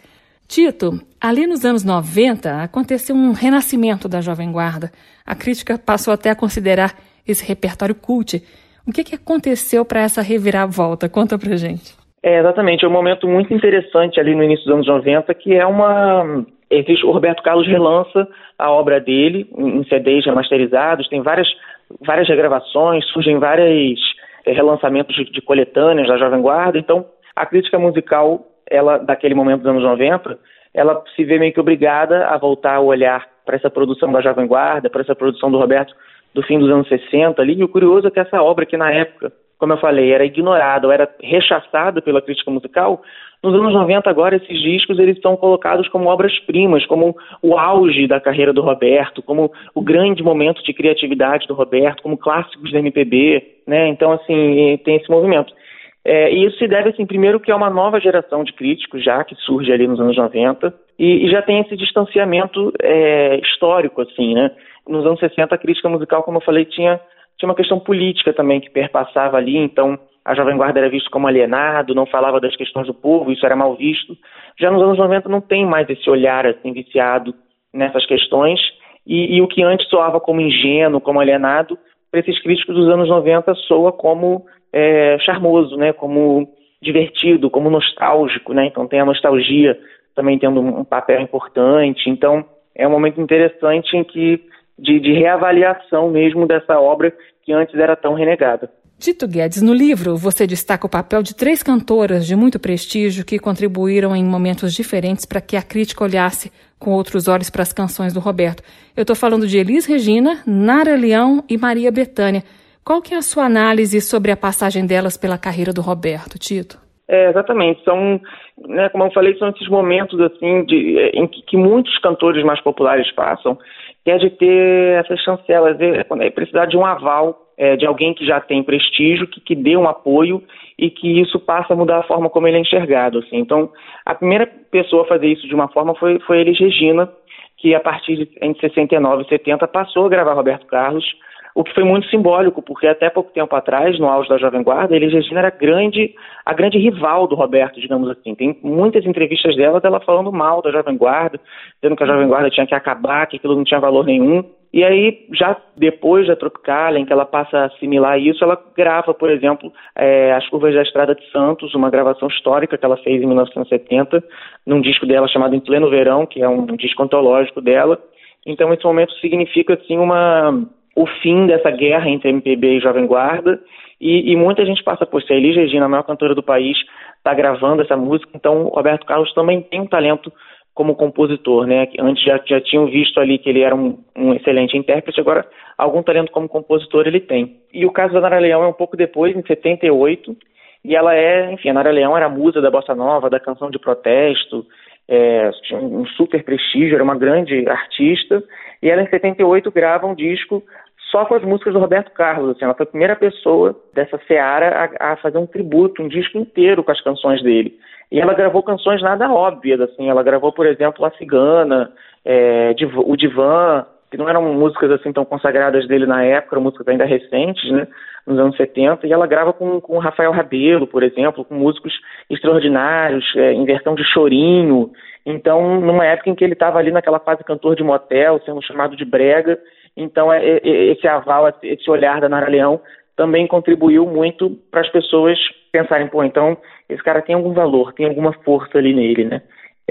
Tito, ali nos anos 90 aconteceu um renascimento da Jovem Guarda. A crítica passou até a considerar esse repertório cult. O que, que aconteceu para essa reviravolta? Conta pra gente. É, exatamente, é um momento muito interessante ali no início dos anos 90, que é uma existe, o Roberto Carlos relança a obra dele em CDs remasterizados, tem várias, várias regravações, surgem vários é, relançamentos de, de coletâneas da Jovem Guarda, então a crítica musical, ela daquele momento dos anos 90, ela se vê meio que obrigada a voltar a olhar para essa produção da Jovem Guarda, para essa produção do Roberto do fim dos anos 60 ali, e o curioso é que essa obra que na época como eu falei, era ignorado, ou era rechaçado pela crítica musical, nos anos 90 agora esses discos eles são colocados como obras-primas, como o auge da carreira do Roberto, como o grande momento de criatividade do Roberto, como clássicos da MPB, né? Então assim, tem esse movimento. É, e isso se deve, assim, primeiro que é uma nova geração de críticos já, que surge ali nos anos 90, e, e já tem esse distanciamento é, histórico, assim, né? Nos anos 60 a crítica musical, como eu falei, tinha, tinha uma questão política também que perpassava ali, então a Jovem Guarda era visto como alienado, não falava das questões do povo, isso era mal visto. Já nos anos 90 não tem mais esse olhar, assim, viciado nessas questões, e, e o que antes soava como ingênuo, como alienado, para esses críticos dos anos 90 soa como é, charmoso, né? Como divertido, como nostálgico, né? Então tem a nostalgia também tendo um papel importante. Então é um momento interessante em que de, de reavaliação mesmo dessa obra que antes era tão renegada. Tito Guedes, no livro você destaca o papel de três cantoras de muito prestígio que contribuíram em momentos diferentes para que a crítica olhasse com outros olhos para as canções do Roberto. Eu estou falando de Elis Regina, Nara Leão e Maria Bethânia. Qual que é a sua análise sobre a passagem delas pela carreira do Roberto, Tito? É, exatamente. São, né, como eu falei, são esses momentos assim de, em que, que muitos cantores mais populares passam, que é de ter essas chancelas, é, é precisar de um aval é, de alguém que já tem prestígio, que, que dê um apoio e que isso passa a mudar a forma como ele é enxergado. Assim. Então, a primeira pessoa a fazer isso de uma forma foi, foi Elis Regina, que a partir de entre 69 e 70 passou a gravar Roberto Carlos, o que foi muito simbólico, porque até pouco tempo atrás, no auge da Jovem Guarda, Elis Regina era grande, a grande rival do Roberto, digamos assim. Tem muitas entrevistas dela dela falando mal da Jovem Guarda, dizendo que a Jovem Guarda tinha que acabar, que aquilo não tinha valor nenhum. E aí, já depois da Tropicália, em que ela passa a assimilar isso, ela grava, por exemplo, é, As Curvas da Estrada de Santos, uma gravação histórica que ela fez em 1970, num disco dela chamado Em Pleno Verão, que é um disco antológico dela. Então, esse momento significa, assim, uma o fim dessa guerra entre MPB e Jovem Guarda. E, e muita gente passa por ser. Elis Regina, a maior cantora do país, está gravando essa música. Então, o Roberto Carlos também tem um talento como compositor, né? Antes já, já tinham visto ali que ele era um, um, excelente intérprete, agora algum talento como compositor ele tem. E o caso da Nara Leão é um pouco depois, em 78, e ela é, enfim, a Nara Leão era a musa da bossa nova, da canção de protesto, é, tinha um super prestígio, era uma grande artista, e ela em 78 grava um disco só com as músicas do Roberto Carlos. Assim, ela foi a primeira pessoa dessa seara a, a, fazer um tributo, um disco inteiro com as canções dele. E ela gravou canções nada óbvias, assim. Ela gravou, por exemplo, A Cigana, é, o Divan, que não eram músicas assim tão consagradas dele na época, eram músicas ainda recentes, né, nos anos 70, e ela grava com, com Rafael Rabelo, por exemplo, com músicos extraordinários, é, em versão de chorinho. Então, numa época em que ele estava ali naquela fase cantor de motel, sendo chamado de brega, então, é, é, é, esse aval, esse olhar da Nara Leão também contribuiu muito para as pessoas pensarem, pô, então esse cara tem algum valor, tem alguma força ali nele, né?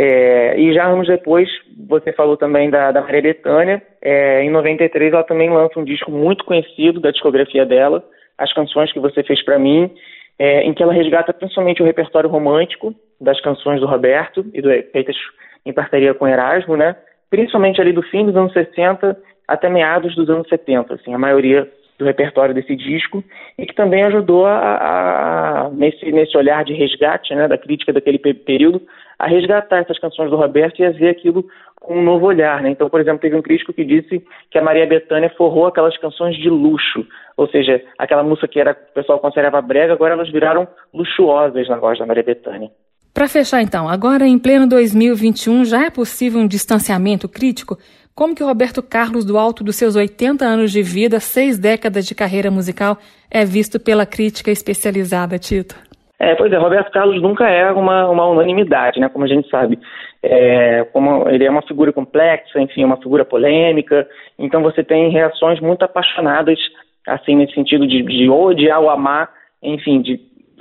É, e já anos depois, você falou também da, da Maria Bethânia, é, em 93 ela também lança um disco muito conhecido da discografia dela, As Canções que Você Fez para Mim, é, em que ela resgata principalmente o repertório romântico das canções do Roberto, e do, feitas em parceria com Erasmo, né? principalmente ali do fim dos anos 60 até meados dos anos 70, assim, a maioria do repertório desse disco, e que também ajudou a, a, nesse, nesse olhar de resgate, né, da crítica daquele período, a resgatar essas canções do Roberto e a ver aquilo com um novo olhar, né? Então, por exemplo, teve um crítico que disse que a Maria Bethânia forrou aquelas canções de luxo, ou seja, aquela música que era o pessoal considerava brega, agora elas viraram luxuosas na voz da Maria Bethânia. Para fechar então, agora em pleno 2021 já é possível um distanciamento crítico como que Roberto Carlos, do alto dos seus 80 anos de vida, seis décadas de carreira musical, é visto pela crítica especializada, Tito? É, pois é, Roberto Carlos nunca é uma, uma unanimidade, né, como a gente sabe. É, como ele é uma figura complexa, enfim, uma figura polêmica, então você tem reações muito apaixonadas, assim, nesse sentido de, de odiar ou amar, enfim, de,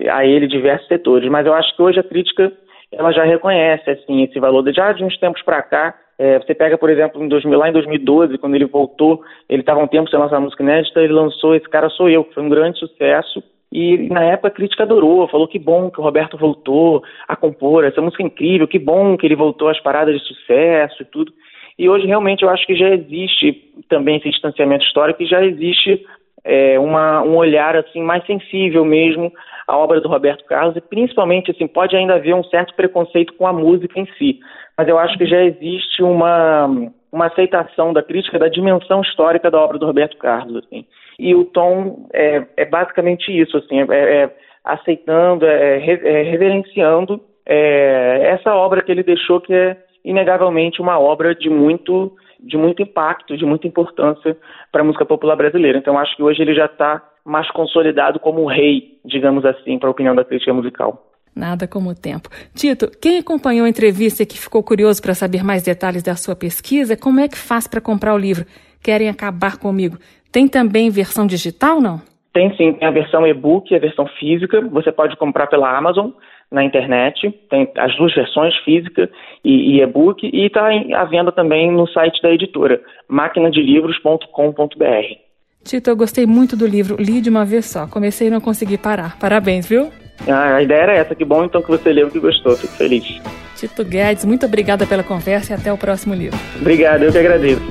a ele diversos setores. Mas eu acho que hoje a crítica ela já reconhece assim esse valor. Já de uns tempos para cá, é, você pega, por exemplo, em 2000, lá em 2012, quando ele voltou, ele estava um tempo sem lançar música inédita, ele lançou Esse Cara Sou Eu, que foi um grande sucesso. E na época a crítica adorou, falou que bom que o Roberto voltou a compor, essa música é incrível, que bom que ele voltou às paradas de sucesso e tudo. E hoje realmente eu acho que já existe também esse distanciamento histórico e já existe é, uma, um olhar assim mais sensível mesmo à obra do Roberto Carlos e principalmente assim pode ainda haver um certo preconceito com a música em si, mas eu acho que já existe uma uma aceitação da crítica da dimensão histórica da obra do Roberto Carlos assim. E o tom é, é basicamente isso assim, é, é aceitando, é, é reverenciando é, essa obra que ele deixou que é inegavelmente uma obra de muito de muito impacto, de muita importância para a música popular brasileira. Então acho que hoje ele já está mais consolidado como rei, digamos assim, para a opinião da crítica musical. Nada como o tempo. Tito, quem acompanhou a entrevista e que ficou curioso para saber mais detalhes da sua pesquisa, como é que faz para comprar o livro? Querem acabar comigo? Tem também versão digital, não? Tem sim, tem a versão e-book e a versão física. Você pode comprar pela Amazon na internet, tem as duas versões, física e, e-book, e está à venda também no site da editora, maquinadelivros.com.br. Tito, eu gostei muito do livro, li de uma vez só, comecei e não consegui parar. Parabéns, viu? Ah, a ideia era essa, que bom então que você leu que gostou, fico feliz. Tito Guedes, muito obrigada pela conversa e até o próximo livro. Obrigado, eu que agradeço.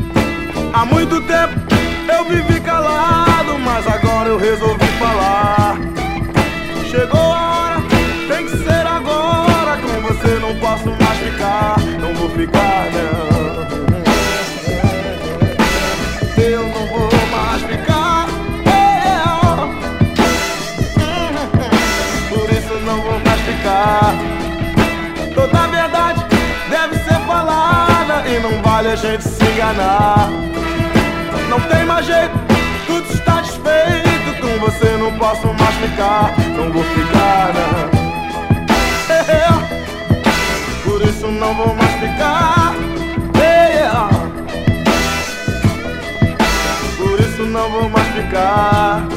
Há muito tempo eu vivi calado, mas agora eu resolvi falar. Chegou a hora tem que ser agora. Com você não posso mais ficar. Não vou ficar, não. Gente se enganar. Não tem mais jeito, tudo está desfeito. Com você não posso mais ficar. Não vou ficar, não. Por isso não vou mais ficar. Por isso não vou mais ficar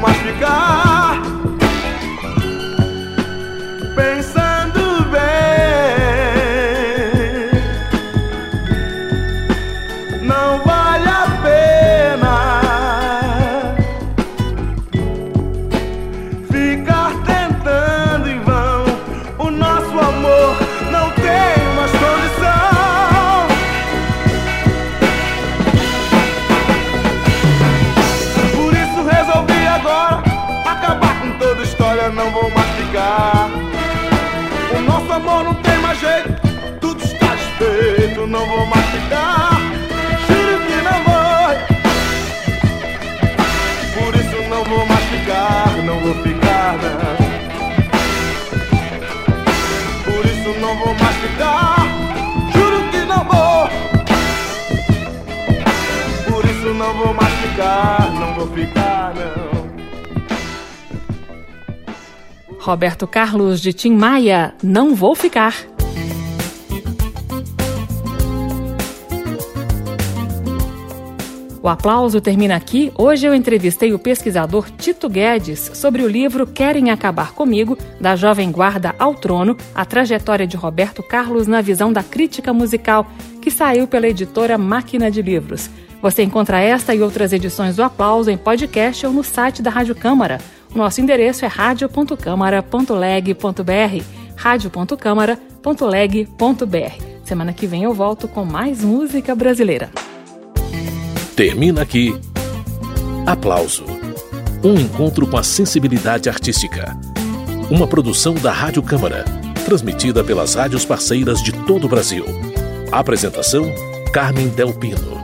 mais ficar. Roberto Carlos de Tim Maia, Não Vou Ficar. O aplauso termina aqui. Hoje eu entrevistei o pesquisador Tito Guedes sobre o livro Querem Acabar Comigo, da Jovem Guarda ao Trono, a trajetória de Roberto Carlos na visão da crítica musical, que saiu pela editora Máquina de Livros. Você encontra esta e outras edições do Aplauso em podcast ou no site da Rádio Câmara. Nosso endereço é radio.câmara.leg.br radio.câmara.leg.br. Semana que vem eu volto com mais música brasileira. Termina aqui. Aplauso. Um encontro com a sensibilidade artística. Uma produção da Rádio Câmara, transmitida pelas rádios parceiras de todo o Brasil. Apresentação: Carmen Del Pino.